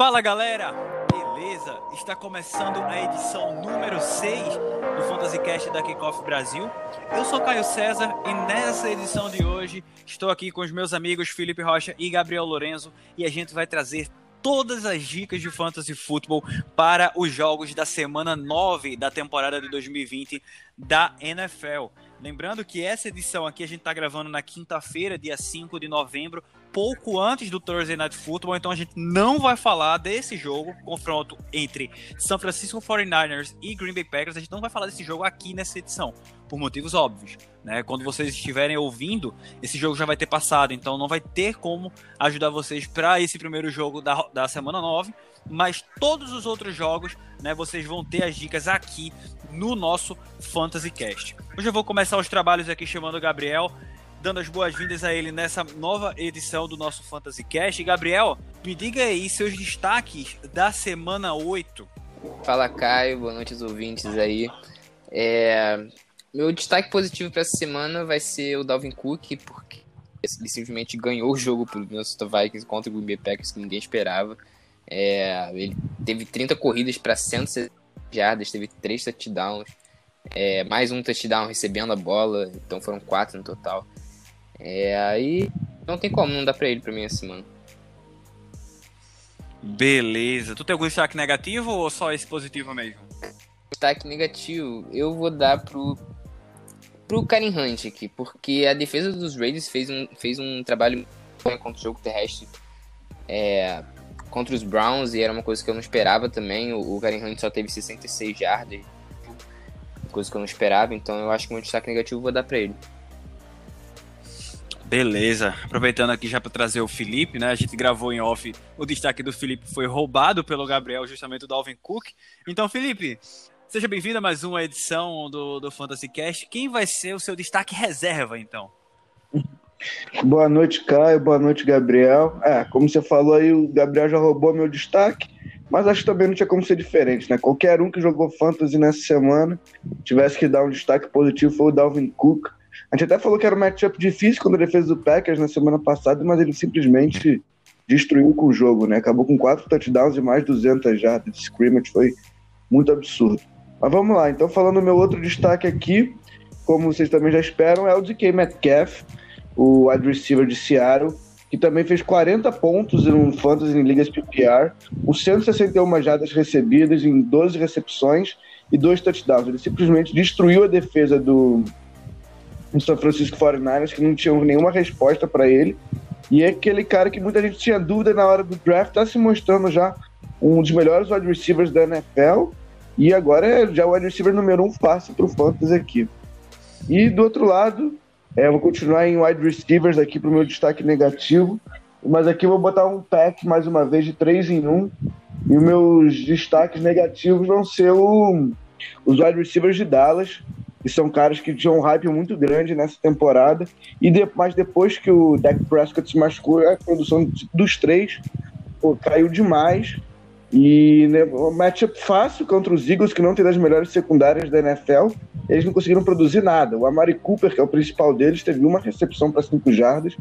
Fala galera, beleza? Está começando a edição número 6 do Fantasy Cast da Kickoff Brasil. Eu sou Caio César e nessa edição de hoje estou aqui com os meus amigos Felipe Rocha e Gabriel Lorenzo e a gente vai trazer todas as dicas de fantasy futebol para os jogos da semana 9 da temporada de 2020 da NFL. Lembrando que essa edição aqui a gente está gravando na quinta-feira, dia 5 de novembro, pouco antes do Thursday Night Football, então a gente não vai falar desse jogo, confronto entre São Francisco 49ers e Green Bay Packers, a gente não vai falar desse jogo aqui nessa edição, por motivos óbvios. Né? Quando vocês estiverem ouvindo, esse jogo já vai ter passado, então não vai ter como ajudar vocês para esse primeiro jogo da, da semana 9, mas todos os outros jogos, né, vocês vão ter as dicas aqui no nosso Fantasy Cast. Hoje eu vou começar os trabalhos aqui chamando o Gabriel dando as boas-vindas a ele nessa nova edição do nosso Fantasy Cast. Gabriel, me diga aí seus destaques da semana 8. Fala Caio, boa noite aos ouvintes aí. É... Meu destaque positivo para essa semana vai ser o Dalvin Cook, porque ele simplesmente ganhou o jogo pro Minnesota Vikings contra o Green Bay Packers que ninguém esperava. É... Ele teve 30 corridas para 160 jardas, teve 3 touchdowns, é... mais um touchdown recebendo a bola, então foram 4 no total. É, aí não tem como não dar pra ele pra mim essa semana. Beleza. Tu tem algum destaque negativo ou só esse positivo mesmo? Destaque negativo, eu vou dar pro, pro Karen Hunt aqui, porque a defesa dos Raiders fez um, fez um trabalho contra o jogo terrestre é, contra os Browns e era uma coisa que eu não esperava também. O, o Karen Hunt só teve 66 jardas, coisa que eu não esperava, então eu acho que o meu destaque negativo eu vou dar pra ele. Beleza. Aproveitando aqui já para trazer o Felipe, né? A gente gravou em off. O destaque do Felipe foi roubado pelo Gabriel, justamente do Alvin Cook. Então, Felipe, seja bem-vindo a mais uma edição do, do Fantasy Cast. Quem vai ser o seu destaque reserva, então? Boa noite, Caio. Boa noite, Gabriel. É, como você falou aí, o Gabriel já roubou meu destaque, mas acho que também não tinha como ser diferente, né? Qualquer um que jogou Fantasy nessa semana tivesse que dar um destaque positivo foi o Dalvin Cook a gente até falou que era um matchup difícil contra a defesa do Packers na semana passada, mas ele simplesmente destruiu com o jogo, né? Acabou com quatro touchdowns e mais 200 jardas de scrimmage, foi muito absurdo. Mas vamos lá, então falando do meu outro destaque aqui, como vocês também já esperam, é o DK Metcalf, o wide receiver de Seattle, que também fez 40 pontos em fantasy em ligas PPR, com 161 jardas recebidas em 12 recepções e dois touchdowns. Ele simplesmente destruiu a defesa do, no São Francisco 49ers que não tinham nenhuma resposta para ele. E é aquele cara que muita gente tinha dúvida na hora do draft, está se mostrando já um dos melhores wide receivers da NFL. E agora é já o wide receiver número um fácil para o Fantasy aqui. E do outro lado, é, vou continuar em wide receivers aqui para o meu destaque negativo. Mas aqui eu vou botar um pack mais uma vez de 3 em 1. E os meus destaques negativos vão ser o, os wide receivers de Dallas, e são caras que tinham um hype muito grande nessa temporada. E de, mas depois que o Dak Prescott se machucou, a produção dos três pô, caiu demais. E né, um matchup fácil contra os Eagles, que não tem das melhores secundárias da NFL. Eles não conseguiram produzir nada. O Amari Cooper, que é o principal deles, teve uma recepção para 5 jardas,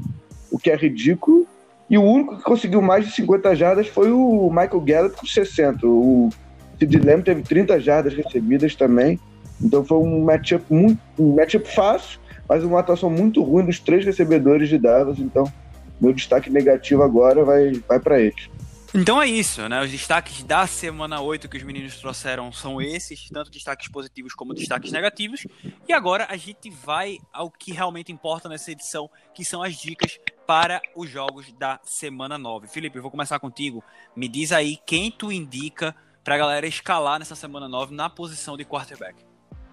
o que é ridículo. E o único que conseguiu mais de 50 jardas foi o Michael Gallup com 60. O Sid Lamb teve 30 jardas recebidas também. Então foi um matchup muito um matchup fácil, mas uma atuação muito ruim dos três recebedores de Dallas. Então, meu destaque negativo agora vai, vai para eles. Então é isso, né? Os destaques da semana 8 que os meninos trouxeram são esses, tanto destaques positivos como destaques negativos. E agora a gente vai ao que realmente importa nessa edição, que são as dicas para os jogos da semana 9. Felipe, eu vou começar contigo. Me diz aí quem tu indica para a galera escalar nessa semana 9 na posição de quarterback.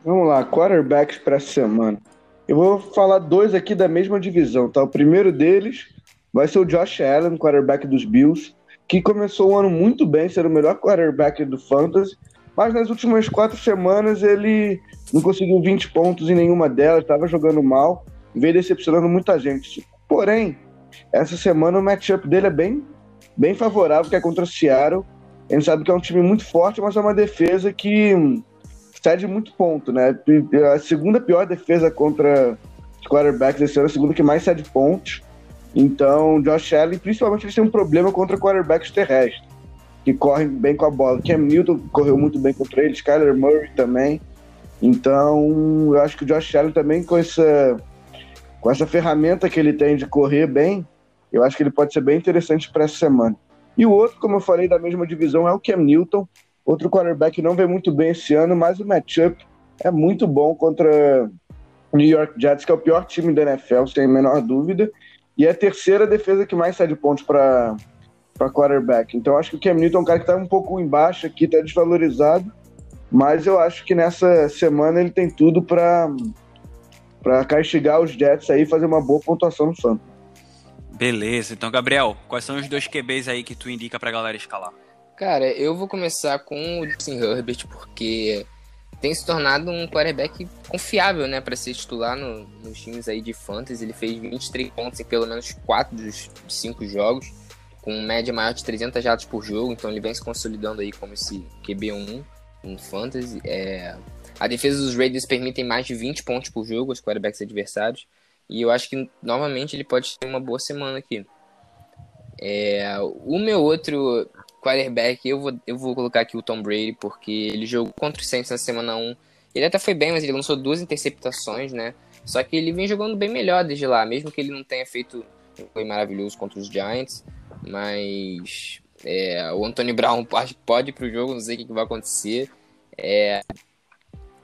Vamos lá, quarterbacks para semana. Eu vou falar dois aqui da mesma divisão, tá? O primeiro deles vai ser o Josh Allen, quarterback dos Bills, que começou o ano muito bem, sendo o melhor quarterback do Fantasy, mas nas últimas quatro semanas ele não conseguiu 20 pontos em nenhuma delas, estava jogando mal, veio decepcionando muita gente. Porém, essa semana o matchup dele é bem, bem favorável, que é contra o Seattle. A gente sabe que é um time muito forte, mas é uma defesa que cede muito ponto, né? A segunda pior defesa contra quarterbacks esse ano, a segunda que mais cede pontos. Então, Josh Allen, principalmente, têm um problema contra quarterbacks terrestres. que correm bem com a bola. Cam Newton correu muito bem contra eles, Kyler Murray também. Então, eu acho que o Josh Allen também com essa, com essa ferramenta que ele tem de correr bem, eu acho que ele pode ser bem interessante para essa semana. E o outro, como eu falei, da mesma divisão é o Cam Newton, outro quarterback não vem muito bem esse ano, mas o matchup é muito bom contra o New York Jets, que é o pior time da NFL, sem a menor dúvida, e é a terceira defesa que mais sai de pontos para para quarterback. Então acho que o Cam Newton é um cara que está um pouco embaixo aqui, está desvalorizado, mas eu acho que nessa semana ele tem tudo para para castigar os Jets aí e fazer uma boa pontuação no Santos. Beleza, então Gabriel, quais são os dois QBs aí que tu indica pra galera escalar? Cara, eu vou começar com o Justin Herbert, porque tem se tornado um quarterback confiável, né, para ser titular no, nos times aí de fantasy. Ele fez 23 pontos em pelo menos 4 dos 5 jogos com média maior de 300 jardas por jogo, então ele vem se consolidando aí como esse QB1 no fantasy. É... A defesa dos Raiders permitem mais de 20 pontos por jogo aos quarterbacks adversários, e eu acho que novamente ele pode ter uma boa semana aqui. É... O meu outro quarterback, eu vou, eu vou colocar aqui o Tom Brady, porque ele jogou contra o Saints na semana 1. Ele até foi bem, mas ele lançou duas interceptações, né? Só que ele vem jogando bem melhor desde lá, mesmo que ele não tenha feito foi maravilhoso contra os Giants. Mas é, o Anthony Brown pode, pode ir pro jogo, não sei o que, que vai acontecer. É,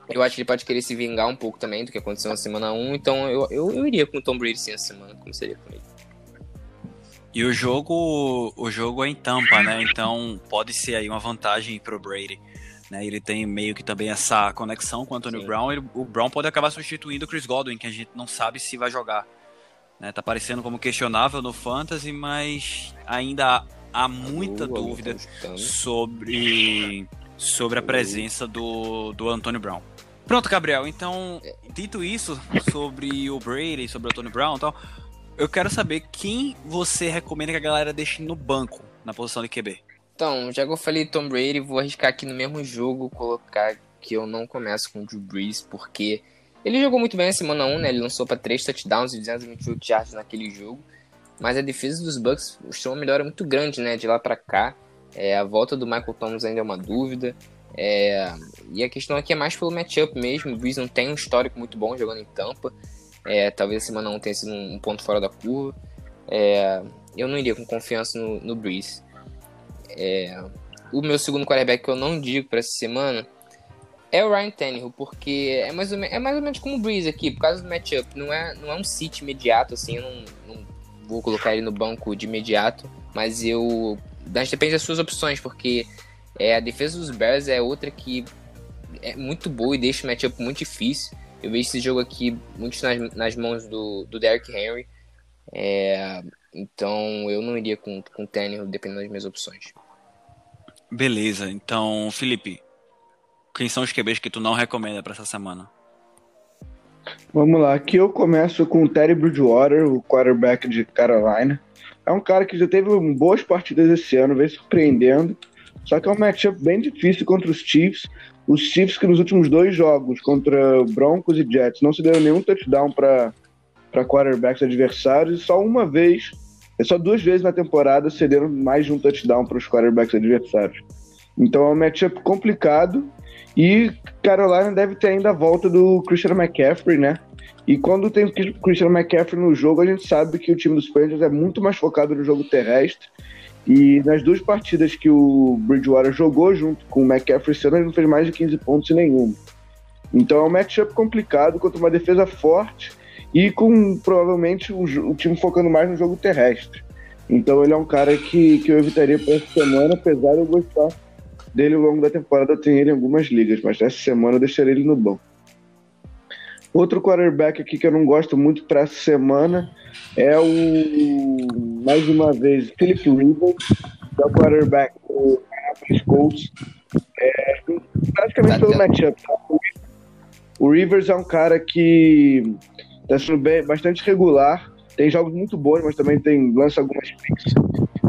eu acho que ele pode querer se vingar um pouco também do que aconteceu na semana 1, então eu, eu, eu iria com o Tom Brady sim essa semana, como seria com ele. E o jogo, o jogo é em Tampa, né? Então pode ser aí uma vantagem pro Brady. Né? Ele tem meio que também essa conexão com o Anthony Sim. Brown. Ele, o Brown pode acabar substituindo o Chris Godwin, que a gente não sabe se vai jogar. Né? Tá parecendo como questionável no Fantasy, mas ainda há muita dúvida sobre, sobre a presença do, do Antônio Brown. Pronto, Gabriel. Então, dito isso sobre o Brady, sobre o Antônio Brown e tal, eu quero saber quem você recomenda que a galera deixe no banco na posição de QB. Então, já que eu falei Tom Brady, vou arriscar aqui no mesmo jogo colocar que eu não começo com o Drew Brees, porque ele jogou muito bem na semana 1, né? Ele lançou para 3 touchdowns e 228 yards naquele jogo. Mas a defesa dos Bucks mostrou uma melhora muito grande, né? De lá para cá. É, a volta do Michael Thomas ainda é uma dúvida. É, e a questão aqui é mais pelo matchup mesmo. O Breeze não tem um histórico muito bom jogando em Tampa. É, talvez a semana 1 tenha sido um, ponto fora da curva. É, eu não iria com confiança no, no Breeze. É, o meu segundo quarterback que eu não digo para essa semana é o Ryan Tannehill, porque é mais ou, menos, é mais ou menos como o Breeze aqui, por causa do matchup. Não é, não é um sit imediato, assim, eu não, não vou colocar ele no banco de imediato, mas eu. Mas depende das suas opções, porque é, a defesa dos Bears é outra que é muito boa e deixa o matchup muito difícil. Eu vejo esse jogo aqui muito nas, nas mãos do, do Derrick Henry. É, então eu não iria com, com o Tannehill, dependendo das minhas opções. Beleza, então, Felipe, quem são os QBs que tu não recomenda para essa semana? Vamos lá, aqui eu começo com o Terry Bridgewater, o quarterback de Carolina. É um cara que já teve boas partidas esse ano, vem surpreendendo. Só que é um matchup bem difícil contra os Chiefs. Os Chiefs que nos últimos dois jogos contra Broncos e Jets não se deram nenhum touchdown para quarterbacks adversários. E só uma vez, é só duas vezes na temporada cederam mais de um touchdown para os quarterbacks adversários. Então é um matchup complicado e Carolina deve ter ainda a volta do Christian McCaffrey, né? E quando tem o Christian McCaffrey no jogo, a gente sabe que o time dos Panthers é muito mais focado no jogo terrestre. E nas duas partidas que o Bridgewater jogou junto com o McCaffrey esse ele não fez mais de 15 pontos em nenhum. Então é um matchup complicado contra uma defesa forte e com provavelmente o, o time focando mais no jogo terrestre. Então ele é um cara que, que eu evitaria para essa semana, apesar de eu gostar dele ao longo da temporada. Eu tenho ele em algumas ligas, mas essa semana eu deixarei ele no banco. Outro quarterback aqui que eu não gosto muito para essa semana é o, mais uma vez, Philip Rivers, que é o quarterback do Indianapolis Colts. É, praticamente pelo matchup. Tá? O Rivers é um cara que está sendo bem, bastante regular, tem jogos muito bons, mas também tem lança algumas picks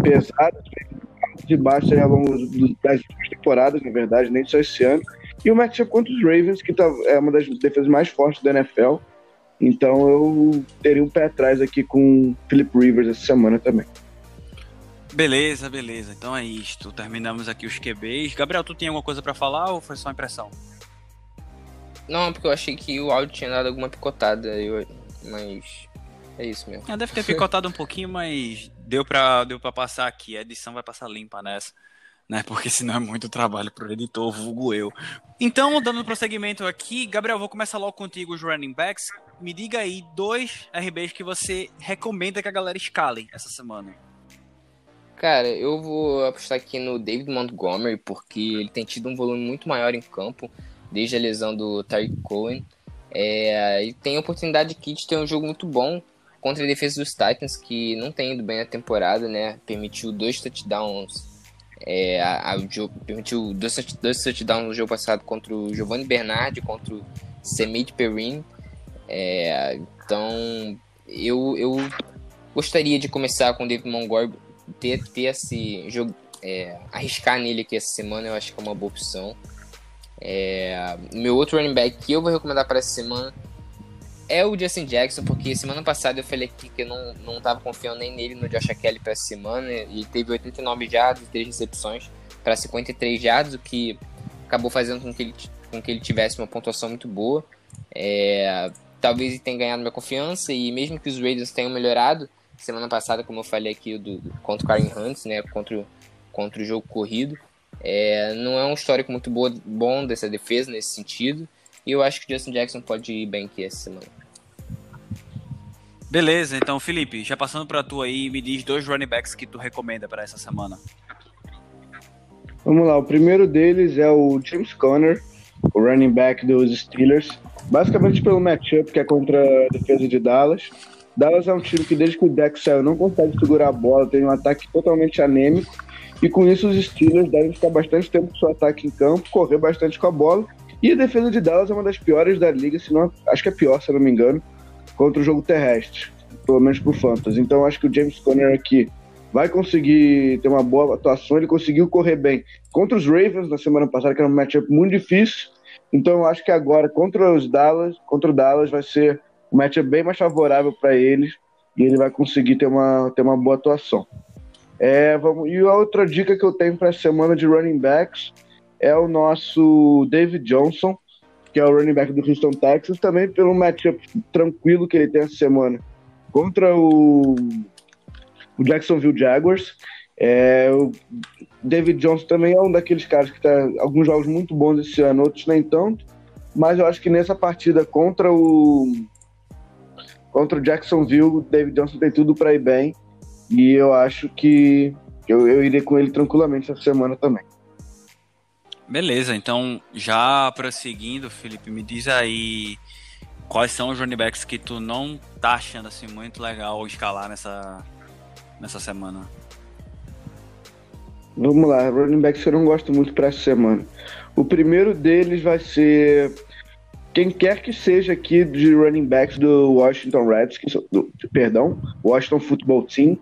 pesadas, de baixo ao longo das temporadas, na verdade, nem só esse ano. E o matchup contra os Ravens, que tá, é uma das defesas mais fortes da NFL. Então eu teria um pé atrás aqui com o Philip Rivers essa semana também. Beleza, beleza. Então é isto. Terminamos aqui os QBs. Gabriel, tu tem alguma coisa para falar ou foi só impressão? Não, porque eu achei que o áudio tinha dado alguma picotada, eu... mas é isso mesmo. É, deve ter picotado um pouquinho, mas deu pra, deu pra passar aqui. A edição vai passar limpa nessa. Né? Porque senão é muito trabalho pro editor, vulgo eu. Então, dando prosseguimento aqui, Gabriel, vou começar logo contigo os running backs. Me diga aí dois RBs que você recomenda que a galera escale essa semana. Cara, eu vou apostar aqui no David Montgomery, porque ele tem tido um volume muito maior em campo, desde a lesão do Tariq Cohen. É, ele tem a oportunidade aqui de ter um jogo muito bom contra a defesa dos Titans, que não tem ido bem na temporada, né? Permitiu dois touchdowns. É, a, a, permitiu dois, dois touchdowns no jogo passado contra o Giovanni Bernardi, contra o Semid Perrin. É, então, eu, eu gostaria de começar com o David Montgomery, ter, ter esse jogo, é, arriscar nele aqui essa semana, eu acho que é uma boa opção. É, meu outro running back que eu vou recomendar para essa semana é o Justin Jackson, porque semana passada eu falei aqui que eu não, não tava confiando nem nele no Josh Kelly para essa semana, e teve 89 jardas e 3 recepções para 53 jardas, o que acabou fazendo com que ele, com que ele tivesse uma pontuação muito boa. É, talvez ele tenha ganhado minha confiança, e mesmo que os Raiders tenham melhorado, semana passada, como eu falei aqui, do, contra o Karen Hunt, né, contra, contra o jogo corrido. É, não é um histórico muito boa, bom dessa defesa nesse sentido. E eu acho que o Justin Jackson pode ir bem aqui essa semana. Beleza, então Felipe, já passando para tu aí, me diz dois running backs que tu recomenda para essa semana. Vamos lá, o primeiro deles é o James Conner, o running back dos Steelers. Basicamente pelo matchup que é contra a defesa de Dallas. Dallas é um time que desde que o Dex saiu não consegue segurar a bola, tem um ataque totalmente anêmico. E com isso os Steelers devem ficar bastante tempo com seu ataque em campo, correr bastante com a bola. E a defesa de Dallas é uma das piores da liga, se não, acho que é pior, se eu não me engano, contra o jogo terrestre, pelo menos pro Fantasy. Então acho que o James Conner aqui vai conseguir ter uma boa atuação, ele conseguiu correr bem contra os Ravens na semana passada, que era um matchup muito difícil. Então eu acho que agora contra os Dallas, contra o Dallas vai ser o match é bem mais favorável para eles e ele vai conseguir ter uma, ter uma boa atuação. É, vamos, e a outra dica que eu tenho para a semana de running backs é o nosso David Johnson, que é o running back do Houston Texas, também pelo matchup tranquilo que ele tem essa semana contra o, o Jacksonville Jaguars. É, o David Johnson também é um daqueles caras que está alguns jogos muito bons esse ano, outros nem tanto, mas eu acho que nessa partida contra o Contra o Jacksonville, o David Johnson tem tudo para ir bem. E eu acho que eu, eu irei com ele tranquilamente essa semana também. Beleza, então já prosseguindo, Felipe, me diz aí quais são os running backs que tu não tá achando assim muito legal escalar nessa, nessa semana. Vamos lá, running backs que eu não gosto muito para essa semana. O primeiro deles vai ser quem quer que seja aqui de running backs do Washington Redskins, do, perdão, Washington Football Team,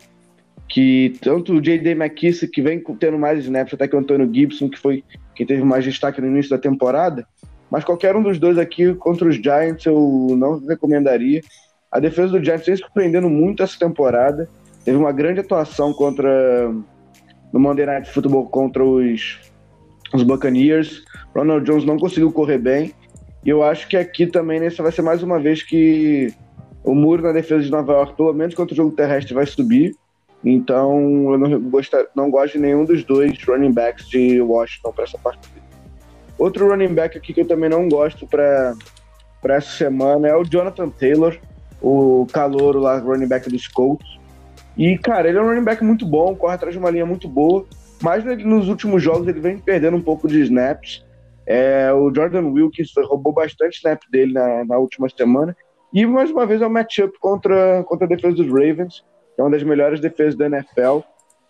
que tanto o J.D. McKissick, que vem tendo mais snaps, até que o Antônio Gibson, que foi quem teve mais destaque no início da temporada, mas qualquer um dos dois aqui contra os Giants eu não recomendaria. A defesa do Giants vem surpreendendo muito essa temporada, teve uma grande atuação contra no Monday Night Football contra os, os Buccaneers. Ronald Jones não conseguiu correr bem. E eu acho que aqui também nessa vai ser mais uma vez que o muro na defesa de Nova York, pelo menos contra o jogo terrestre, vai subir. Então eu não, gosto, não gosto de nenhum dos dois running backs de Washington para essa partida. Outro running back aqui que eu também não gosto para essa semana é o Jonathan Taylor, o calouro lá, running back dos Colts. E, cara, ele é um running back muito bom, corre atrás de uma linha muito boa, mas nos últimos jogos ele vem perdendo um pouco de snaps. É, o Jordan Wilkins roubou bastante snap dele na, na última semana. E mais uma vez é um matchup contra, contra a defesa dos Ravens, é uma das melhores defesas da NFL.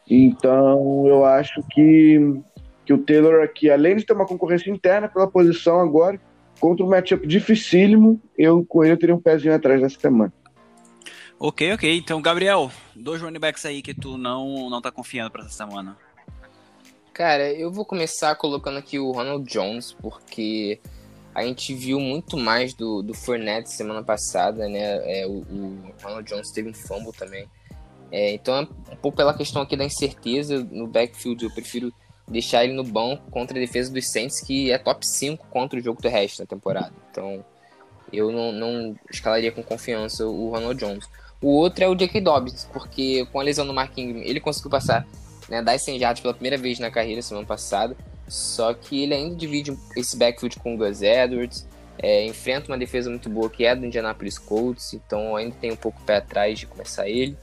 Então eu acho que, que o Taylor aqui, além de ter uma concorrência interna pela posição agora, contra um matchup dificílimo, eu com ele eu teria um pezinho atrás nessa semana. Ok, ok. Então, Gabriel, dois running backs aí que tu não, não tá confiando para essa semana. Cara, eu vou começar colocando aqui o Ronald Jones, porque a gente viu muito mais do, do Fournette semana passada, né? É, o, o Ronald Jones teve um fumble também. É, então, um pouco pela questão aqui da incerteza no backfield, eu prefiro deixar ele no banco contra a defesa dos Saints, que é top 5 contra o jogo terrestre na temporada. Então, eu não, não escalaria com confiança o Ronald Jones. O outro é o J.K. Dobbins, porque com a lesão do Mark Ingram, ele conseguiu passar né, 10 100 jardas pela primeira vez na carreira semana passada. Só que ele ainda divide esse backfield com o Gus Edwards, é, enfrenta uma defesa muito boa que é do Indianapolis Colts, então ainda tem um pouco pé atrás de começar ele.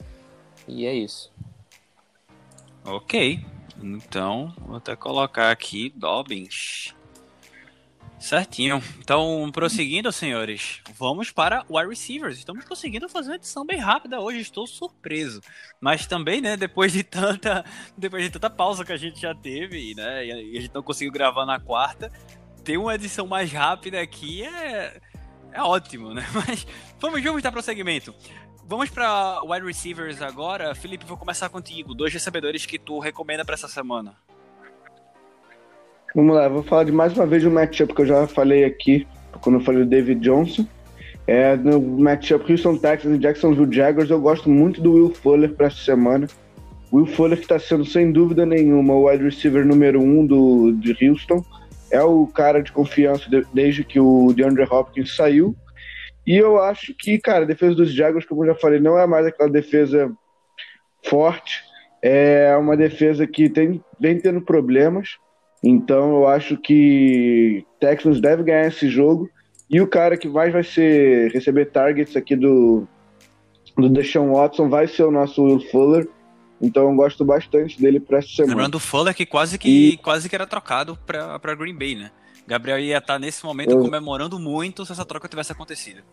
E é isso. Ok, então vou até colocar aqui Dobbins. Certinho. Então, prosseguindo, senhores, vamos para wide receivers. Estamos conseguindo fazer uma edição bem rápida hoje, estou surpreso. Mas também, né, depois de tanta, depois de tanta pausa que a gente já teve, né, e a gente não conseguiu gravar na quarta, ter uma edição mais rápida aqui é é ótimo, né? Mas vamos, vamos dar prosseguimento. Vamos para wide receivers agora. Felipe, vou começar contigo. Dois recebedores que tu recomenda para essa semana. Vamos lá, vou falar de mais uma vez um matchup que eu já falei aqui, quando eu falei do David Johnson. É, no matchup Houston Texans e Jacksonville Jaguars, eu gosto muito do Will Fuller para essa semana. Will Fuller que está sendo, sem dúvida nenhuma, o wide receiver número um do, de Houston. É o cara de confiança de, desde que o DeAndre Hopkins saiu. E eu acho que, cara, a defesa dos Jaguars, como eu já falei, não é mais aquela defesa forte. É uma defesa que tem, vem tendo problemas. Então eu acho que Texans deve ganhar esse jogo. E o cara que mais vai ser receber targets aqui do, do Deshaun Watson vai ser o nosso Will Fuller. Então eu gosto bastante dele para essa semana. Lembrando o Fuller que quase que, e... quase que era trocado para Green Bay, né? Gabriel ia estar tá nesse momento eu... comemorando muito se essa troca tivesse acontecido.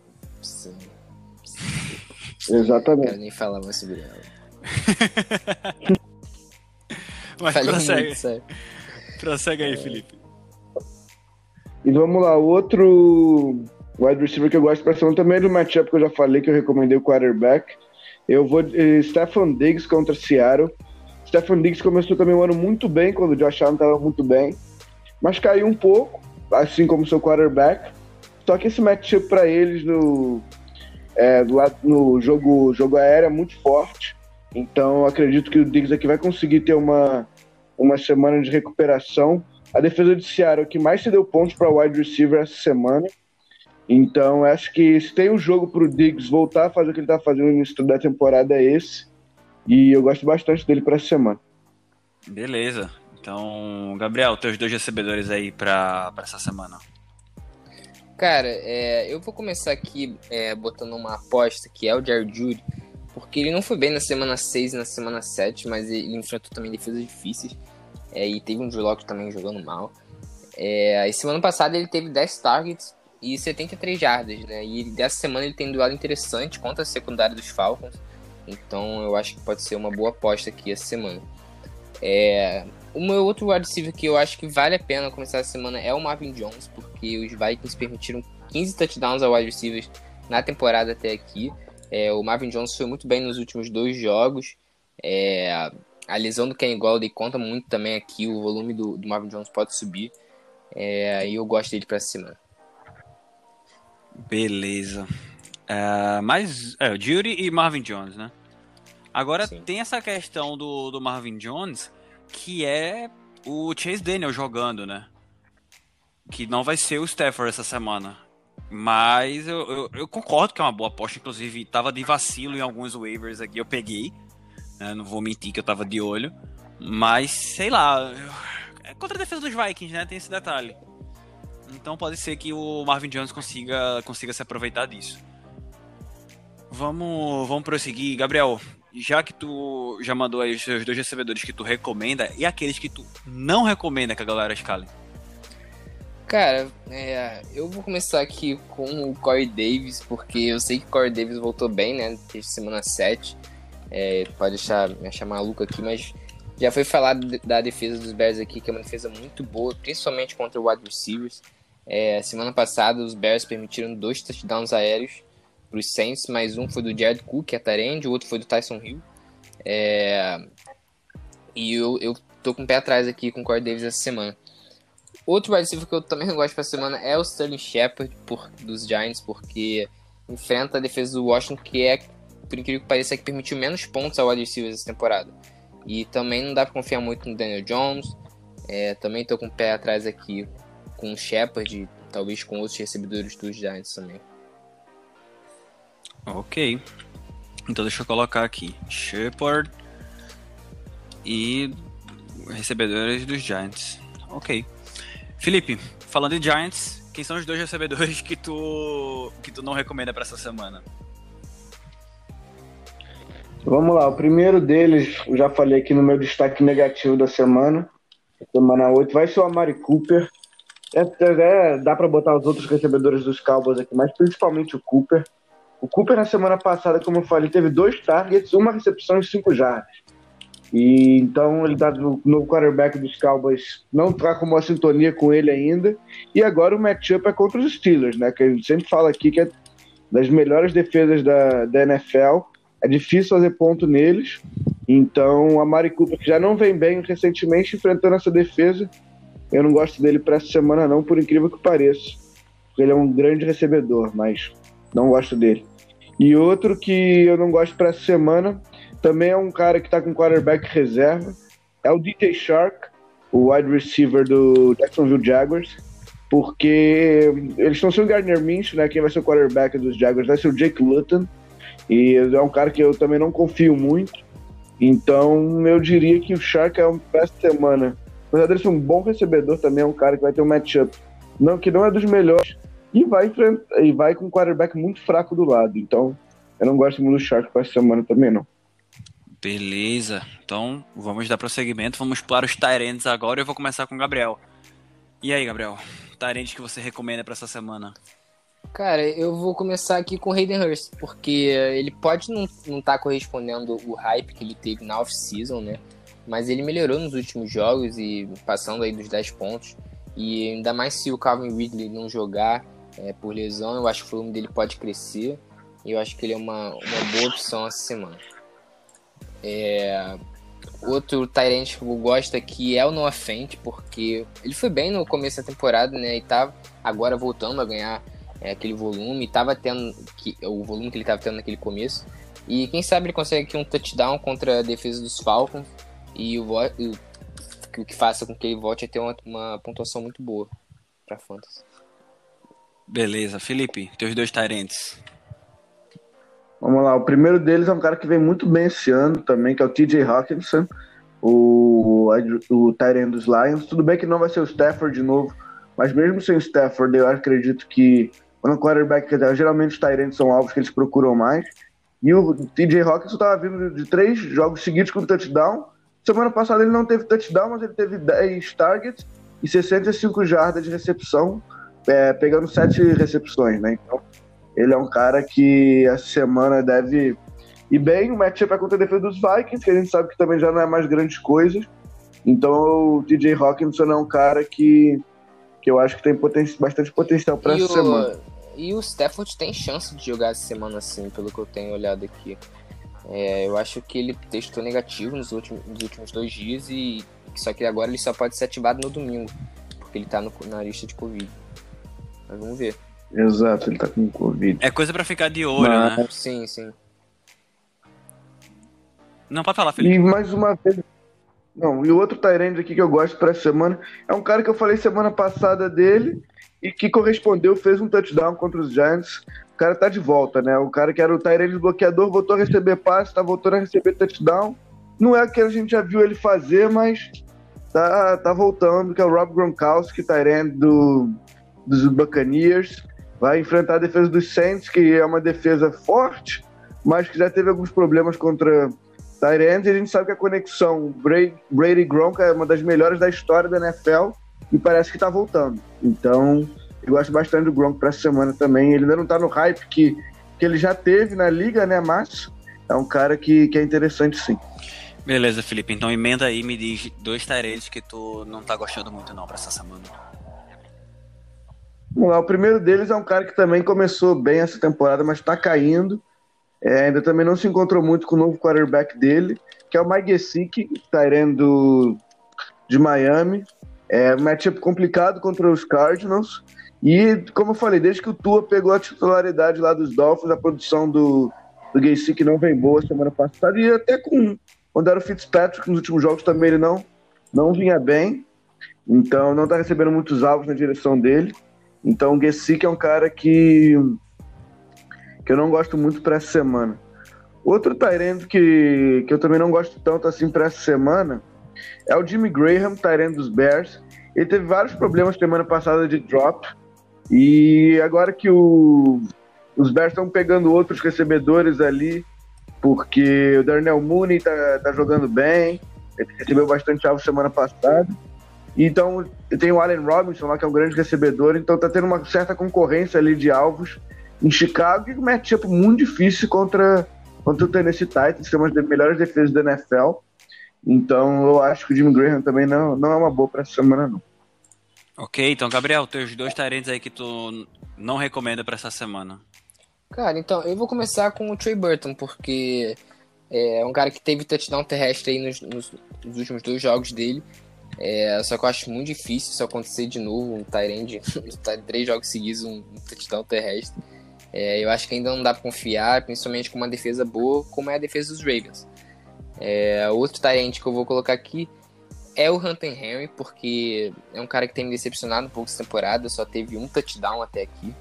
Sim. Exatamente. Não quero nem falar mais sobre ela. Mas Falei prossegue. Muito, sério. Prossegue aí, Felipe. E vamos lá, outro wide receiver que eu gosto pra cima também é do matchup que eu já falei, que eu recomendei o quarterback. Eu vou de Stefan Diggs contra Seattle. Stefan Diggs começou também o ano muito bem, quando o Josh Allen estava muito bem, mas caiu um pouco, assim como seu quarterback. Só que esse matchup para eles no, é, no jogo, jogo aéreo é muito forte. Então acredito que o Diggs aqui vai conseguir ter uma uma semana de recuperação. A defesa de Seattle que mais se deu pontos para wide receiver essa semana. Então, acho que se tem um jogo para o Diggs voltar a fazer o que ele está fazendo no início da temporada é esse. E eu gosto bastante dele para essa semana. Beleza. Então, Gabriel, teus dois recebedores aí para essa semana. Cara, é, eu vou começar aqui é, botando uma aposta que é o Jared Judy, porque ele não foi bem na semana 6 e na semana 7, mas ele enfrentou também defesas difíceis. É, e teve um Drew também jogando mal. É, e semana passada ele teve 10 targets e 73 jardas, né? E dessa semana ele tem um duelo interessante contra a secundária dos Falcons. Então eu acho que pode ser uma boa aposta aqui essa semana. É, o meu outro wide receiver que eu acho que vale a pena começar essa semana é o Marvin Jones, porque os Vikings permitiram 15 touchdowns ao wide receivers na temporada até aqui. É, o Marvin Jones foi muito bem nos últimos dois jogos. É, a lesão do Kenny Golladay conta muito também aqui, o volume do, do Marvin Jones pode subir. É, e eu gosto dele para cima. Beleza. Uh, mas, é, o Judy e Marvin Jones, né? Agora Sim. tem essa questão do, do Marvin Jones, que é o Chase Daniel jogando, né? Que não vai ser o Stafford essa semana. Mas eu, eu, eu, concordo que é uma boa aposta. Inclusive, tava de vacilo em alguns waivers aqui. Eu peguei. Né? Não vou mentir que eu tava de olho. Mas, sei lá. É contra a defesa dos Vikings, né? Tem esse detalhe. Então pode ser que o Marvin Jones consiga, consiga se aproveitar disso. Vamos, vamos prosseguir. Gabriel, já que tu já mandou aí os dois recebedores que tu recomenda e aqueles que tu não recomenda que a galera escale. Cara, é, eu vou começar aqui com o Corey Davis, porque eu sei que o Corey Davis voltou bem, né? Desde semana 7. É, pode deixar, me achar maluco aqui, mas já foi falado da defesa dos Bears aqui, que é uma defesa muito boa, principalmente contra o wide receivers. É, semana passada, os Bears permitiram dois touchdowns aéreos para os Saints, mais um foi do Jared Cook, que é Tarend, o outro foi do Tyson Hill. É, e eu, eu tô com o pé atrás aqui com o Corey Davis essa semana. Outro wide receiver que eu também gosto para semana é o Sterling Shepard por, dos Giants, porque enfrenta a defesa do Washington, que é por incrível que pareça, que permitiu menos pontos ao wide receivers essa temporada. E também não dá pra confiar muito no Daniel Jones. É, também tô com o pé atrás aqui com o Shepard talvez com outros recebedores dos Giants também. Ok. Então deixa eu colocar aqui. Shepard e recebedores dos Giants. Ok. Felipe, falando de Giants, quem são os dois recebedores que tu que tu não recomenda para essa semana? Vamos lá, o primeiro deles, eu já falei aqui no meu destaque negativo da semana, semana 8, vai ser o Amari Cooper. É, é, dá para botar os outros recebedores dos Cowboys aqui, mas principalmente o Cooper. O Cooper na semana passada, como eu falei, teve dois targets, uma recepção e cinco jardas. E então ele tá no, no quarterback dos Cowboys, não tá com uma sintonia com ele ainda. E agora o matchup é contra os Steelers, né? Que a gente sempre fala aqui que é das melhores defesas da, da NFL. É difícil fazer ponto neles. Então a Mari Cooper, que já não vem bem recentemente enfrentando essa defesa, eu não gosto dele para essa semana, não, por incrível que pareça. Ele é um grande recebedor, mas não gosto dele. E outro que eu não gosto para essa semana também é um cara que está com quarterback reserva. É o DJ Shark, o wide receiver do Jacksonville Jaguars. Porque eles estão sem o Gardner Minshew, né? Quem vai ser o quarterback dos Jaguars vai ser o Jake Luton. E é um cara que eu também não confio muito. Então eu diria que o Shark é um essa semana. Apesar dele ser um bom recebedor, também é um cara que vai ter um matchup não, que não é dos melhores. E vai, e vai com um quarterback muito fraco do lado. Então eu não gosto muito do Shark para essa semana também, não. Beleza. Então, vamos dar prosseguimento. Vamos para os Tyrants agora. Eu vou começar com o Gabriel. E aí, Gabriel? Tyrants que você recomenda para essa semana? Cara, eu vou começar aqui com o Hayden Hurst, porque ele pode não estar tá correspondendo o hype que ele teve na off-season, né? Mas ele melhorou nos últimos jogos e passando aí dos 10 pontos. E ainda mais se o Calvin Ridley não jogar é, por lesão, eu acho que o volume dele pode crescer. E eu acho que ele é uma, uma boa opção essa semana. É, outro Tyrant que eu gosto aqui é o Noah Fent, porque ele foi bem no começo da temporada, né? E tá agora voltando a ganhar é, aquele volume, tava tendo que, o volume que ele estava tendo naquele começo. E quem sabe ele consegue aqui um touchdown contra a defesa dos Falcons e o, o que faça com que ele volte a ter uma, uma pontuação muito boa para Fantasy. Beleza, Felipe, teus dois Tyrants. Vamos lá, o primeiro deles é um cara que vem muito bem esse ano também, que é o TJ Hawkinson, o, o Tyrant dos Lions. Tudo bem que não vai ser o Stafford de novo, mas mesmo sem o Stafford, eu acredito que quando o quarterback, geralmente os Tyrants são alvos que eles procuram mais. E o TJ Hawkinson estava vindo de três jogos seguidos com touchdown. Semana passada ele não teve touchdown, mas ele teve 10 targets e 65 jardas de recepção, é, pegando sete recepções, né? Então, ele é um cara que essa semana deve ir bem. O matchup é contra a defesa dos Vikings, que a gente sabe que também já não é mais grandes coisas. Então o TJ Hawkinson é um cara que, que eu acho que tem poten bastante potencial para essa o, semana. E o Stafford tem chance de jogar essa semana assim, pelo que eu tenho olhado aqui. É, eu acho que ele testou negativo nos últimos, nos últimos dois dias e só que agora ele só pode ser ativado no domingo, porque ele tá no, na lista de Covid. Mas vamos ver. Exato, ele tá com Covid. É coisa pra ficar de olho, Mas... né? Sim, sim. Não, pode falar, Felipe. E mais uma vez. Não, e o outro Tyrande aqui que eu gosto pra semana é um cara que eu falei semana passada dele e que correspondeu, fez um touchdown contra os Giants. O cara tá de volta, né? O cara que era o Tyrande bloqueador voltou a receber passe, tá voltando a receber touchdown. Não é o que a gente já viu ele fazer, mas tá, tá voltando, que é o Rob Gronkowski, Tyrande do, dos Buccaneers vai enfrentar a defesa dos Saints, que é uma defesa forte, mas que já teve alguns problemas contra Tyrants, e a gente sabe que a conexão Brady Gronk é uma das melhores da história da NFL e parece que está voltando. Então, eu gosto bastante do Gronk para essa semana também. Ele ainda não está no hype que, que ele já teve na liga, né? Mas é um cara que, que é interessante sim. Beleza, Felipe. Então emenda aí me diz dois Tyrants que tu não tá gostando muito não para essa semana. Vamos lá, o primeiro deles é um cara que também começou bem essa temporada, mas está caindo. É, ainda também não se encontrou muito com o novo quarterback dele, que é o Mike Gesicki, Tyrande de Miami. É um matchup complicado contra os Cardinals. E, como eu falei, desde que o Tua pegou a titularidade lá dos Dolphins, a produção do, do que não vem boa semana passada e até com quando era o Fitzpatrick nos últimos jogos também ele não não vinha bem. Então não está recebendo muitos alvos na direção dele. Então o Gesicki é um cara que que eu não gosto muito para essa semana. Outro Tyrant que, que eu também não gosto tanto assim para essa semana é o Jimmy Graham, Tyrant dos Bears. Ele teve vários problemas semana passada de drop. E agora que o, os Bears estão pegando outros recebedores ali, porque o Darnell Mooney tá, tá jogando bem, ele recebeu bastante alvo semana passada. Então, tem o Allen Robinson lá, que é um grande recebedor, então tá tendo uma certa concorrência ali de alvos em Chicago, e um matchup muito difícil contra, contra o Tennessee Titans, que é uma das melhores defesas da NFL. Então, eu acho que o Jimmy Graham também não, não é uma boa para essa semana, não. Ok, então, Gabriel, teus dois tarentes aí que tu não recomenda para essa semana. Cara, então, eu vou começar com o Trey Burton, porque é um cara que teve touchdown terrestre aí nos, nos, nos últimos dois jogos dele. É, só que eu acho muito difícil isso acontecer de novo, um Tyrande, três jogos seguidos, um, um touchdown terrestre. É, eu acho que ainda não dá pra confiar, principalmente com uma defesa boa, como é a defesa dos Ravens. É, outro Tyrande que eu vou colocar aqui é o Hunter Henry, porque é um cara que tem me decepcionado um pouco essa temporada, só teve um touchdown até aqui.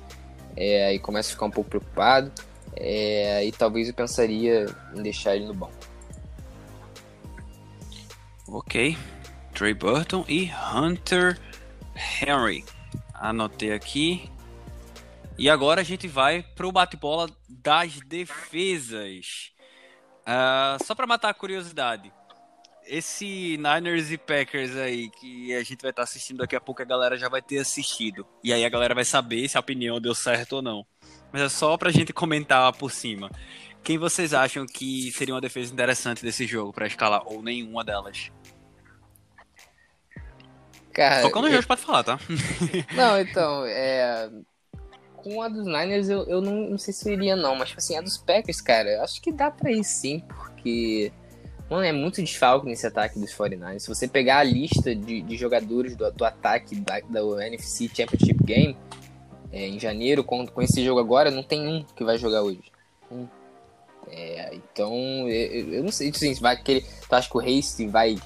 É, e começa a ficar um pouco preocupado. É, e talvez eu pensaria em deixar ele no banco. Ok. Trey Burton e Hunter Henry. Anotei aqui. E agora a gente vai para o bate-bola das defesas. Uh, só para matar a curiosidade, esse Niners e Packers aí que a gente vai estar tá assistindo daqui a pouco, a galera já vai ter assistido. E aí a galera vai saber se a opinião deu certo ou não. Mas é só pra gente comentar por cima. Quem vocês acham que seria uma defesa interessante desse jogo para escalar ou nenhuma delas? Cara, Focando no jogo, pode falar, tá? Não, então, é. Com a dos Niners eu, eu não, não sei se eu iria, não, mas tipo assim, a dos Packers, cara, acho que dá pra ir sim, porque Mano, é muito desfalque nesse ataque dos 49ers. Se você pegar a lista de, de jogadores do, do ataque da, da NFC Championship Game é, em janeiro, com, com esse jogo agora, não tem um que vai jogar hoje. Um. É, então, eu, eu, não sei assim, vai aquele. Tu acha que o Race vai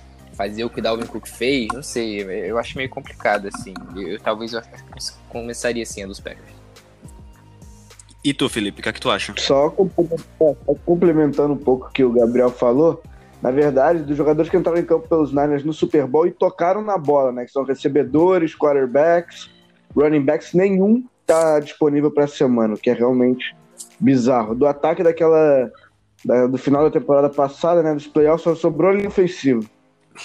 fazer o que o Dalvin Cook fez? Não sei. Eu acho meio complicado, assim. Eu, eu talvez eu começaria assim a dos Packers. E tu, Felipe, o que é que tu acha? Só complementando um pouco o que o Gabriel falou, na verdade, dos jogadores que entraram em campo pelos Niners no Super Bowl e tocaram na bola, né? Que são recebedores, quarterbacks, running backs, nenhum tá disponível para essa semana, o que é realmente bizarro. Do ataque daquela. Da, do final da temporada passada, né? Dos playoffs, só sobrou linha ofensiva.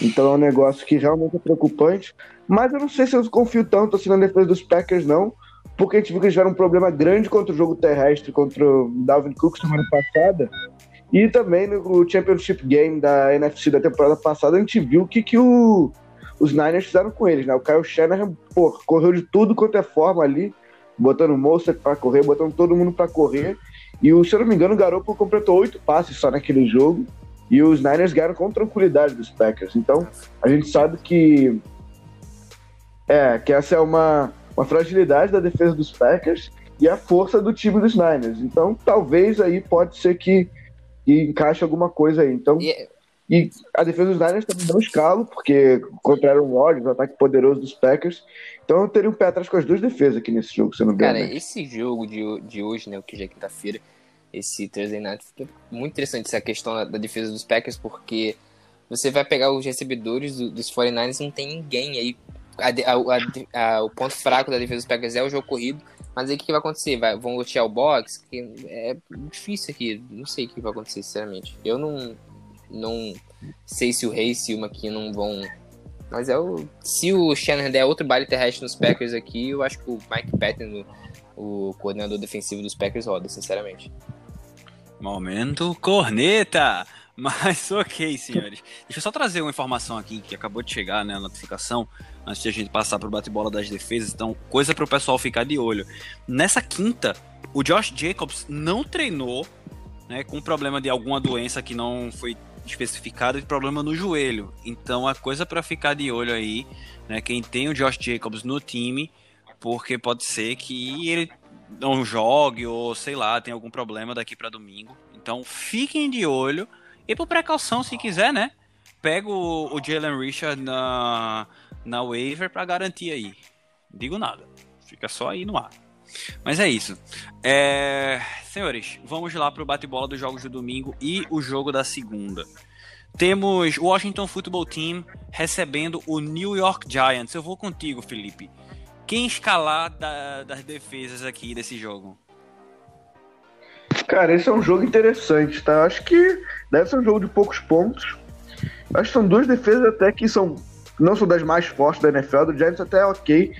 Então é um negócio que realmente é preocupante. Mas eu não sei se eu confio tanto assim na defesa dos Packers, não. Porque a gente viu que eles tiveram um problema grande contra o jogo terrestre, contra o Dalvin Cook semana passada. E também no Championship Game da NFC da temporada passada, a gente viu o que, que o, os Niners fizeram com eles, né? O Kyle Shanahan, pô, correu de tudo quanto é forma ali, botando o para correr, botando todo mundo para correr. E o, se eu não me engano, o Garoppolo completou oito passes só naquele jogo. E os Niners ganharam com tranquilidade dos Packers. Então, a gente sabe que é que essa é uma, uma fragilidade da defesa dos Packers e a força do time dos Niners. Então, talvez aí pode ser que e encaixa alguma coisa aí. Então, e, e a defesa dos Niners também não escalo, porque contra Aaron Rodgers, o ataque poderoso dos Packers. Então eu teria um pé atrás com as duas defesas aqui nesse jogo, se não Cara, esse jogo de, de hoje, né, o que já é quinta-feira, esse Thursday Night, fica muito interessante essa questão da, da, defesa dos Packers, porque você vai pegar os recebedores do, dos 49ers não tem ninguém aí. A, a, a, o ponto fraco da defesa dos Packers é o jogo corrido, mas aí o que vai acontecer? Vai, vão lotear o box? Que é difícil aqui. Não sei o que vai acontecer, sinceramente. Eu não, não sei se o Reis e o McKinnon vão. Mas é o. Se o Shannon der outro baile terrestre nos Packers aqui, eu acho que o Mike Patton, o, o coordenador defensivo dos Packers, roda, sinceramente. Momento corneta! Mas ok, senhores. Deixa eu só trazer uma informação aqui que acabou de chegar, né? A notificação, antes de a gente passar pro bate-bola das defesas. Então, coisa para o pessoal ficar de olho. Nessa quinta, o Josh Jacobs não treinou, né? Com problema de alguma doença que não foi especificada de problema no joelho. Então, a coisa para ficar de olho aí, né? Quem tem o Josh Jacobs no time, porque pode ser que ele não jogue ou sei lá, tem algum problema daqui para domingo. Então fiquem de olho. E por precaução, se quiser, né? Pega o, o Jalen Richard na, na waiver para garantir aí. Digo nada. Fica só aí no ar. Mas é isso. É... Senhores, vamos lá para o bate-bola dos jogos do domingo e o jogo da segunda. Temos o Washington Football Team recebendo o New York Giants. Eu vou contigo, Felipe. Quem escalar da, das defesas aqui desse jogo? Cara, esse é um jogo interessante, tá? Acho que deve ser um jogo de poucos pontos. Acho que são duas defesas até que são não são das mais fortes da NFL, do Giants até é ok,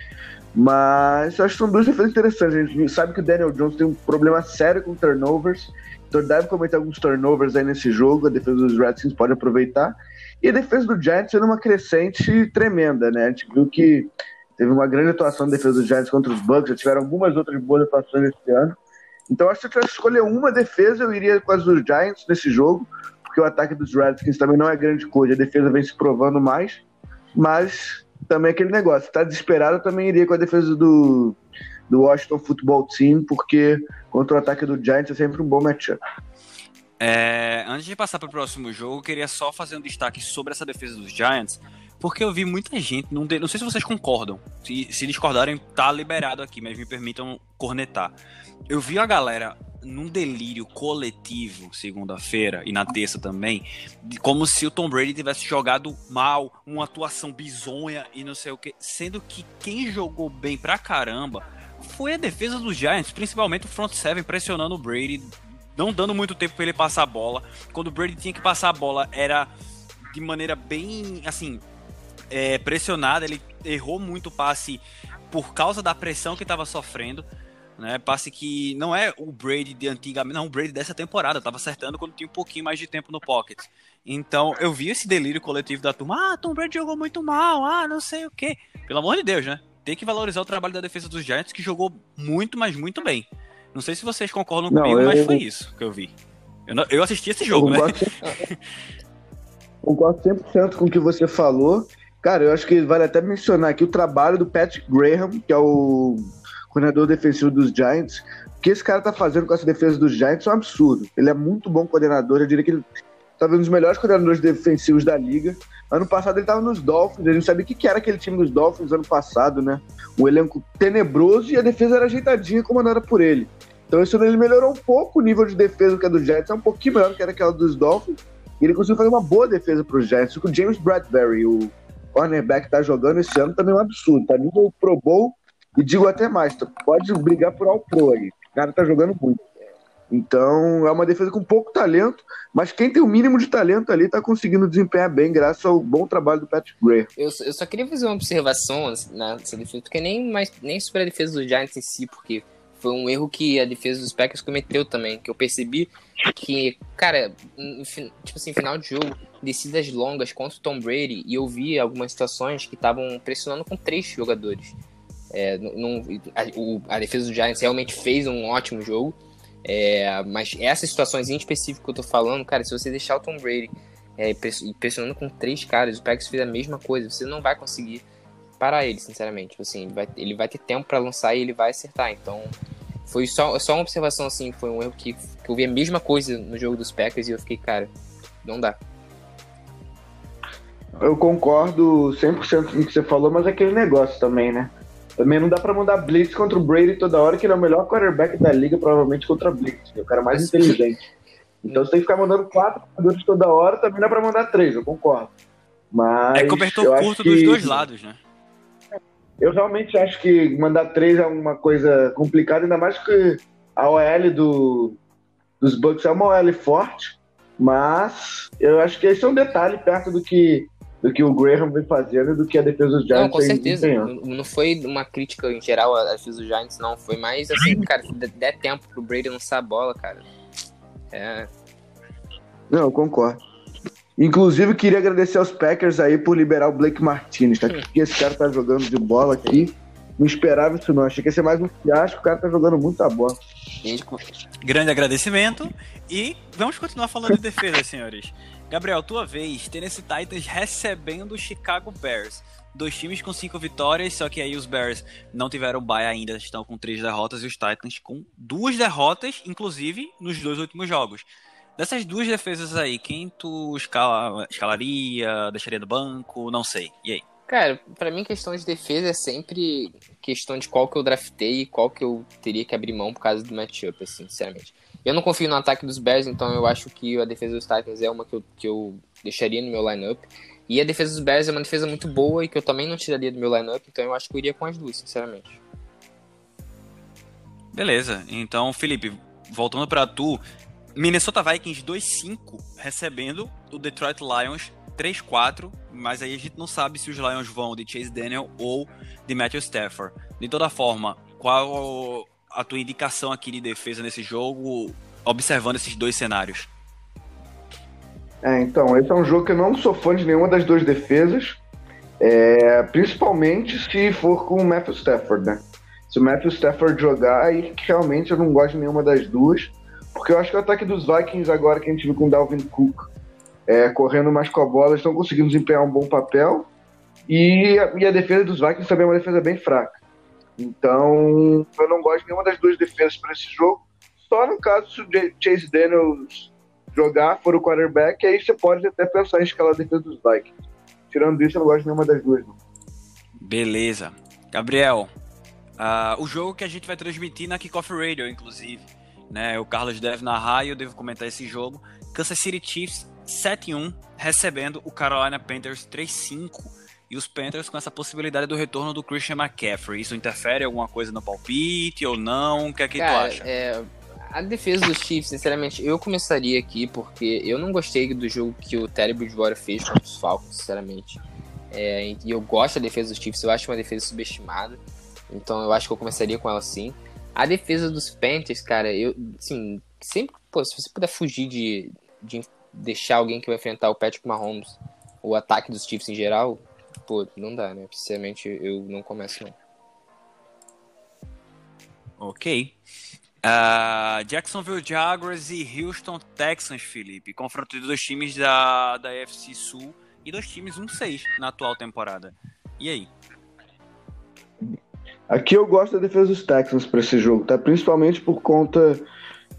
mas acho que são duas defesas interessantes. A gente sabe que o Daniel Jones tem um problema sério com turnovers, então deve cometer alguns turnovers aí nesse jogo, a defesa dos Redskins pode aproveitar. E a defesa do Giants sendo uma crescente tremenda, né? A gente viu que teve uma grande atuação da defesa dos Giants contra os Bucks, já tiveram algumas outras boas atuações esse ano. Então acho que se eu escolher uma defesa, eu iria com as dos Giants nesse jogo, porque o ataque dos Redskins também não é grande coisa, a defesa vem se provando mais, mas também aquele negócio, tá desesperado, eu também iria com a defesa do, do Washington Football Team, porque contra o ataque do Giants é sempre um bom matchup. É, antes de passar para o próximo jogo, eu queria só fazer um destaque sobre essa defesa dos Giants, porque eu vi muita gente, não, não sei se vocês concordam, se, se discordarem, tá liberado aqui, mas me permitam cornetar. Eu vi a galera num delírio coletivo segunda-feira e na terça também, de como se o Tom Brady tivesse jogado mal, uma atuação bizonha e não sei o que, sendo que quem jogou bem pra caramba foi a defesa dos Giants, principalmente o front seven pressionando o Brady, não dando muito tempo para ele passar a bola. Quando o Brady tinha que passar a bola era de maneira bem assim é, pressionada, ele errou muito o passe por causa da pressão que estava sofrendo né? Passe que não é o Brady de antigamente, não, o Brady dessa temporada, tava acertando quando tinha um pouquinho mais de tempo no pocket. Então, eu vi esse delírio coletivo da turma, ah, Tom Brady jogou muito mal, ah, não sei o quê. Pelo amor de Deus, né? Tem que valorizar o trabalho da defesa dos Giants, que jogou muito, mas muito bem. Não sei se vocês concordam não, comigo, eu... mas foi isso que eu vi. Eu, não, eu assisti esse jogo, eu né? Concordo 100% com o que você falou. Cara, eu acho que vale até mencionar aqui o trabalho do Patrick Graham, que é o coordenador defensivo dos Giants. O que esse cara tá fazendo com essa defesa dos Giants é um absurdo. Ele é muito bom coordenador, eu diria que ele tá um dos melhores coordenadores defensivos da liga. Ano passado ele tava nos Dolphins, a gente sabia o que era aquele time dos Dolphins ano passado, né? Um elenco tenebroso e a defesa era ajeitadinha, comandada por ele. Então esse ano ele melhorou um pouco o nível de defesa que é do Giants, é um pouquinho melhor do que era aquela dos Dolphins. E ele conseguiu fazer uma boa defesa para os Giants. Com o James Bradbury, o cornerback, tá jogando esse ano também é um absurdo. Tá nível Pro Bowl e digo até mais, pode brigar por All Pro aí. O cara tá jogando muito. Então, é uma defesa com pouco talento, mas quem tem o mínimo de talento ali tá conseguindo desempenhar bem, graças ao bom trabalho do Patrick Gray. Eu, eu só queria fazer uma observação nessa defesa, porque nem, mais, nem sobre a defesa do Giants em si, porque foi um erro que a defesa dos Packers cometeu também, que eu percebi que, cara, tipo assim, final de jogo, descidas longas contra o Tom Brady, e eu vi algumas situações que estavam pressionando com três jogadores. É, não, a, o, a, defesa do Giants realmente fez um ótimo jogo. É, mas essas situações em específico que eu tô falando, cara, se você deixar o Tom Brady é, pressionando com três caras, o Packers fez a mesma coisa, você não vai conseguir parar ele, sinceramente. Tipo assim, ele vai, ele vai ter tempo para lançar e ele vai acertar. Então, foi só, só uma observação assim, foi um erro que, que eu vi a mesma coisa no jogo dos Packers e eu fiquei, cara, não dá. Eu concordo 100% com o que você falou, mas é aquele negócio também, né? Também não dá pra mandar blitz contra o Brady toda hora, que ele é o melhor quarterback da liga, provavelmente contra blitz. É o cara mais inteligente. Então você tem que ficar mandando quatro jogadores toda hora, também dá pra mandar três, eu concordo. Mas. É cobertor curto que... dos dois lados, né? Eu realmente acho que mandar três é uma coisa complicada, ainda mais que a OL do, dos Bucks é uma OL forte, mas eu acho que esse é um detalhe perto do que do que o Graham vem fazendo e do que a defesa dos Giants Não, com certeza. Não foi uma crítica em geral à defesa dos Giants, não. Foi mais assim, cara, se der tempo pro Brady lançar a bola, cara. É. Não, eu concordo. Inclusive, queria agradecer aos Packers aí por liberar o Blake Martinez, tá? Porque esse cara tá jogando de bola aqui. Não esperava isso, não. Achei que ia ser mais um fiasco. O cara tá jogando muita bola. Grande agradecimento. E vamos continuar falando de defesa, senhores. Gabriel, tua vez, Tennessee Titans recebendo o Chicago Bears. Dois times com cinco vitórias, só que aí os Bears não tiveram bye ainda, estão com três derrotas e os Titans com duas derrotas, inclusive nos dois últimos jogos. Dessas duas defesas aí, quem tu escala, escalaria, deixaria do banco? Não sei. E aí? Cara, para mim questão de defesa é sempre questão de qual que eu draftei e qual que eu teria que abrir mão por causa do matchup, assim, sinceramente. Eu não confio no ataque dos Bears, então eu acho que a defesa dos Titans é uma que eu, que eu deixaria no meu lineup. E a defesa dos Bears é uma defesa muito boa e que eu também não tiraria do meu lineup, então eu acho que eu iria com as duas, sinceramente. Beleza. Então, Felipe, voltando para tu, Minnesota Vikings 2-5 recebendo o Detroit Lions 3-4, mas aí a gente não sabe se os Lions vão de Chase Daniel ou de Matthew Stafford. De toda forma, qual a tua indicação aqui de defesa nesse jogo, observando esses dois cenários? É, então, esse é um jogo que eu não sou fã de nenhuma das duas defesas, é, principalmente se for com o Matthew Stafford, né? Se o Matthew Stafford jogar, aí realmente eu não gosto de nenhuma das duas, porque eu acho que o ataque dos Vikings agora que a gente viu com o Dalvin Cook é, correndo mais com a bola, estão conseguindo desempenhar um bom papel. E a, e a, defesa dos Vikings também é uma defesa bem fraca. Então, eu não gosto de nenhuma das duas defesas para esse jogo. Só no caso se o Chase Daniels jogar, for o quarterback, aí você pode até pensar em escalar a defesa dos Vikings. Tirando isso, eu não gosto de nenhuma das duas. Não. Beleza. Gabriel, uh, o jogo que a gente vai transmitir na Kickoff Radio, inclusive. Né, o Carlos deve narrar e eu devo comentar esse jogo. Kansas City Chiefs 7-1, recebendo o Carolina Panthers 3-5. E os Panthers com essa possibilidade do retorno do Christian McCaffrey. Isso interfere alguma coisa no palpite ou não? O que é que Cara, tu acha? É, a defesa dos Chiefs, sinceramente, eu começaria aqui porque eu não gostei do jogo que o Terry Bridgewater fez contra os Falcons, sinceramente. É, e eu gosto da defesa dos Chiefs, eu acho uma defesa subestimada. Então eu acho que eu começaria com ela sim. A defesa dos Panthers, cara, eu, assim, sempre, pô, se você puder fugir de, de deixar alguém que vai enfrentar o Patrick Mahomes, o ataque dos Chiefs em geral, pô, não dá, né? Sinceramente, eu não começo não. Ok. Uh, Jacksonville Jaguars e Houston Texans, Felipe. Confronto de dois times da, da FC Sul e dois times 1-6 na atual temporada. E aí? Aqui eu gosto da defesa dos Texans para esse jogo, tá? Principalmente por conta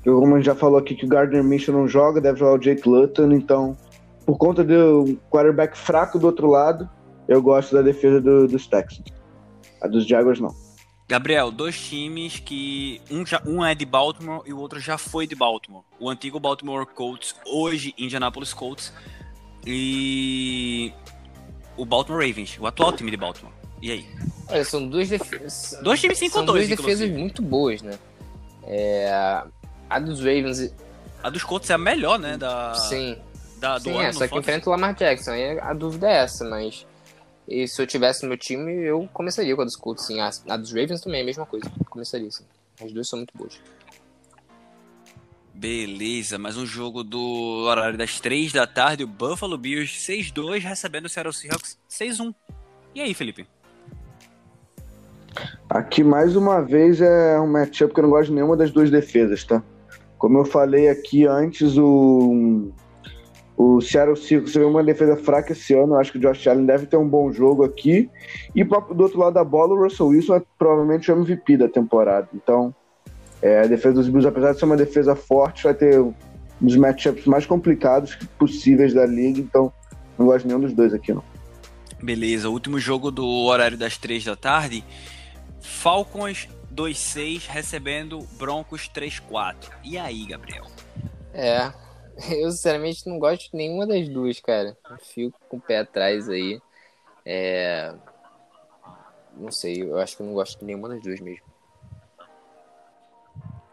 como a gente já falou aqui que o Gardner Minshew não joga, deve jogar o Jake Luton, então por conta do quarterback fraco do outro lado, eu gosto da defesa do, dos Texans. A dos Jaguars não. Gabriel, dois times que um, já, um é de Baltimore e o outro já foi de Baltimore. O antigo Baltimore Colts, hoje Indianapolis Colts e o Baltimore Ravens, o atual time de Baltimore. E aí? Olha, são duas defesas. Dois times 5 São duas defesas muito boas, né? É, a dos Ravens. A dos Colts é a melhor, né? Da, Sim. Da, do Sim, é, só que enfrenta o Lamar Jackson. Aí a dúvida é essa, mas. E se eu tivesse no meu time, eu começaria com a dos Colts, sim. A, a dos Ravens também é a mesma coisa. Começaria, sim. As duas são muito boas. Beleza, mais um jogo do horário das 3 da tarde, o Buffalo Bills 6-2 recebendo o Seattle Seahawks 6-1. E aí, Felipe? Aqui mais uma vez é um matchup que eu não gosto de nenhuma das duas defesas, tá? Como eu falei aqui antes, o, o Seattle Seahawks teve uma defesa fraca esse ano. Eu acho que o Josh Allen deve ter um bom jogo aqui. E do outro lado da bola, o Russell Wilson é provavelmente o MVP da temporada. Então, é, a defesa dos Bills, apesar de ser uma defesa forte, vai ter um dos matchups mais complicados possíveis da liga. Então, não gosto de nenhum dos dois aqui, não. Beleza, último jogo do horário das três da tarde. Falcons 2-6 recebendo Broncos 3-4. E aí, Gabriel? É, eu sinceramente não gosto de nenhuma das duas, cara. Eu fico com o pé atrás aí. É... Não sei, eu acho que eu não gosto de nenhuma das duas mesmo.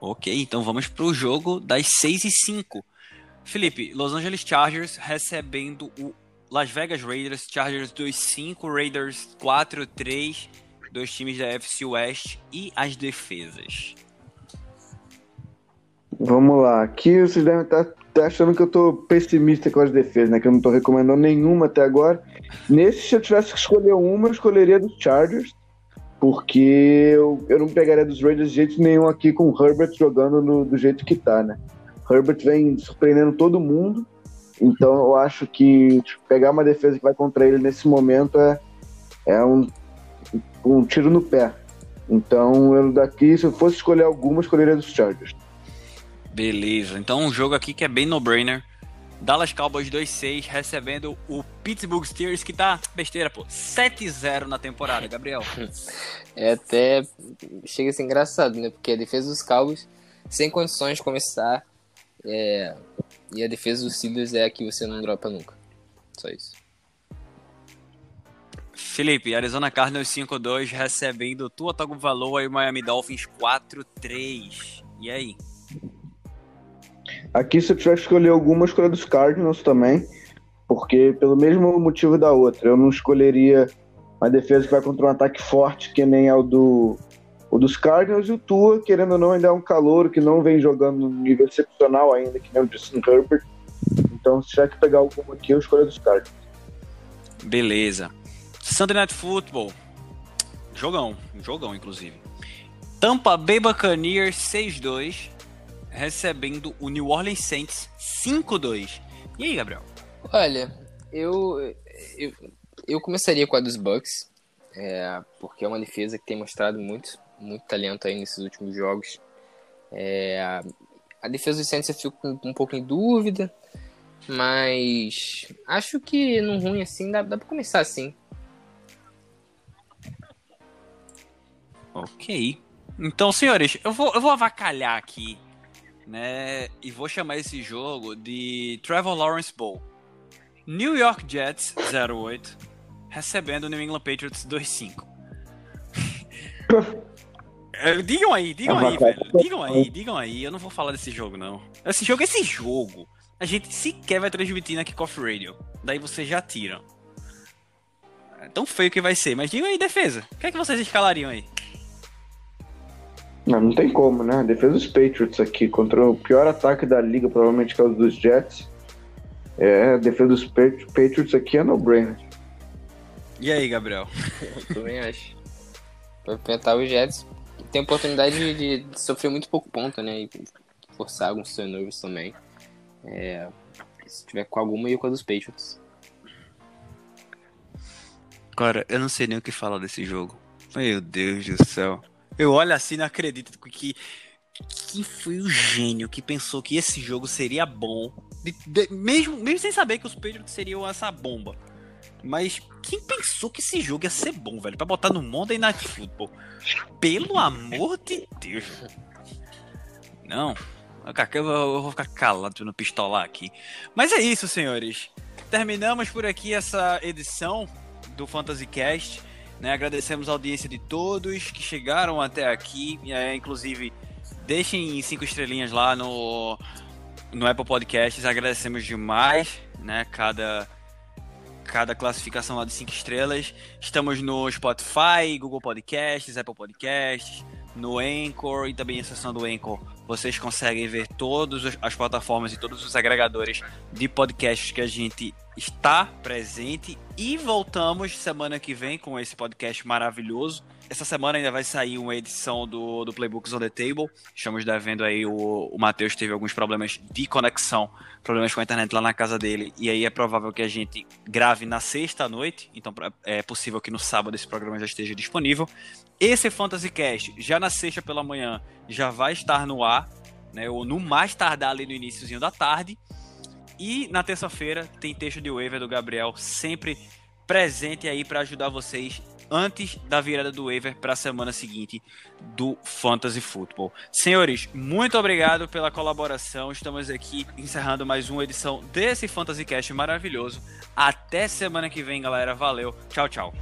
Ok, então vamos pro jogo das 6 e 5. Felipe, Los Angeles Chargers recebendo o Las Vegas Raiders, Chargers 2-5, Raiders 4-3 dois times da FC West e as defesas. Vamos lá, aqui vocês devem estar tá achando que eu tô pessimista com as defesas, né? Que eu não tô recomendando nenhuma até agora. Nesse, se eu tivesse que escolher uma, eu escolheria dos Chargers, porque eu, eu não pegaria dos Raiders de jeito nenhum aqui com o Herbert jogando no, do jeito que tá, né? Herbert vem surpreendendo todo mundo, então eu acho que tipo, pegar uma defesa que vai contra ele nesse momento é, é um um tiro no pé. Então, eu daqui, se eu fosse escolher alguma, escolheria dos Chargers. Beleza, então um jogo aqui que é bem no-brainer. Dallas Cowboys 2-6 recebendo o Pittsburgh Steelers que tá besteira, pô. 7-0 na temporada, Gabriel. É até chega a ser engraçado, né? Porque a defesa dos Cowboys sem condições de começar é... e a defesa dos Steelers é a que você não dropa nunca. Só isso. Felipe, Arizona Cardinals 5-2 recebendo Tua Tagovailoa e Miami Dolphins 4-3. E aí? Aqui, se eu tiver que escolher alguma, escolha dos Cardinals também, porque pelo mesmo motivo da outra, eu não escolheria uma defesa que vai contra um ataque forte, que nem é o, do, o dos Cardinals, e o Tua, querendo ou não, ainda é um calor que não vem jogando no nível excepcional ainda, que nem o Justin Herbert. Então, se tiver que pegar alguma aqui, eu escolho dos Cardinals. Beleza. Sunday Night Football. Jogão, jogão, inclusive. Tampa Bay Buccaneers 6-2 recebendo o New Orleans Saints 5-2. E aí, Gabriel? Olha, eu, eu, eu começaria com a dos Bucks, é, porque é uma defesa que tem mostrado muito, muito talento aí nesses últimos jogos. É, a defesa dos Saints eu fico com um pouco em dúvida, mas acho que num ruim assim dá, dá pra começar assim. Ok. Então, senhores, eu vou, eu vou avacalhar aqui né? E vou chamar esse jogo de Trevor Lawrence Bowl. New York Jets 08 recebendo o New England Patriots 25. É, digam aí, digam aí, velho. Digam aí, digam aí. Eu não vou falar desse jogo, não. Esse jogo, esse jogo, a gente sequer vai transmitir na Kickoff Radio. Daí vocês já tiram. É tão feio que vai ser. Mas digam aí, defesa. O que é que vocês escalariam aí? Não, não tem como, né? A defesa dos Patriots aqui contra o pior ataque da liga, provavelmente que é o dos Jets. É, a defesa dos Patriots aqui é no-brainer. E aí, Gabriel? Eu também acho. Vai enfrentar os Jets. Tem a oportunidade de, de, sofrer muito pouco ponto, né? E forçar alguns turnovers também. É, se tiver com alguma, eu com a dos Patriots. Cara, eu não sei nem o que falar desse jogo. Meu Deus do céu. Eu olho assim e não acredito que. Quem foi o gênio que pensou que esse jogo seria bom? De, de, mesmo, mesmo sem saber que os Patriots seriam essa bomba. Mas quem pensou que esse jogo ia ser bom, velho? Pra botar no Monday Night Football? Pelo amor de Deus. Não. Eu vou ficar calado no pistolar aqui. Mas é isso, senhores. Terminamos por aqui essa edição do Fantasy Cast. Né? Agradecemos a audiência de todos que chegaram até aqui. É, inclusive, deixem cinco estrelinhas lá no, no Apple Podcasts. Agradecemos demais né? cada, cada classificação lá de cinco estrelas. Estamos no Spotify, Google Podcasts, Apple Podcasts, no Anchor e também a seção do Anchor. Vocês conseguem ver todas as plataformas e todos os agregadores de podcasts que a gente está presente e voltamos semana que vem com esse podcast maravilhoso. Essa semana ainda vai sair uma edição do, do Playbooks on the Table. Estamos devendo aí, o, o Matheus teve alguns problemas de conexão, problemas com a internet lá na casa dele, e aí é provável que a gente grave na sexta noite, então é possível que no sábado esse programa já esteja disponível. Esse Fantasy Cast, já na sexta pela manhã, já vai estar no ar, né, ou no mais tardar ali no iníciozinho da tarde. E na terça-feira tem texto de waiver do Gabriel, sempre presente aí para ajudar vocês antes da virada do waiver para a semana seguinte do Fantasy Football. Senhores, muito obrigado pela colaboração. Estamos aqui encerrando mais uma edição desse Fantasy Cast maravilhoso. Até semana que vem, galera. Valeu. Tchau, tchau.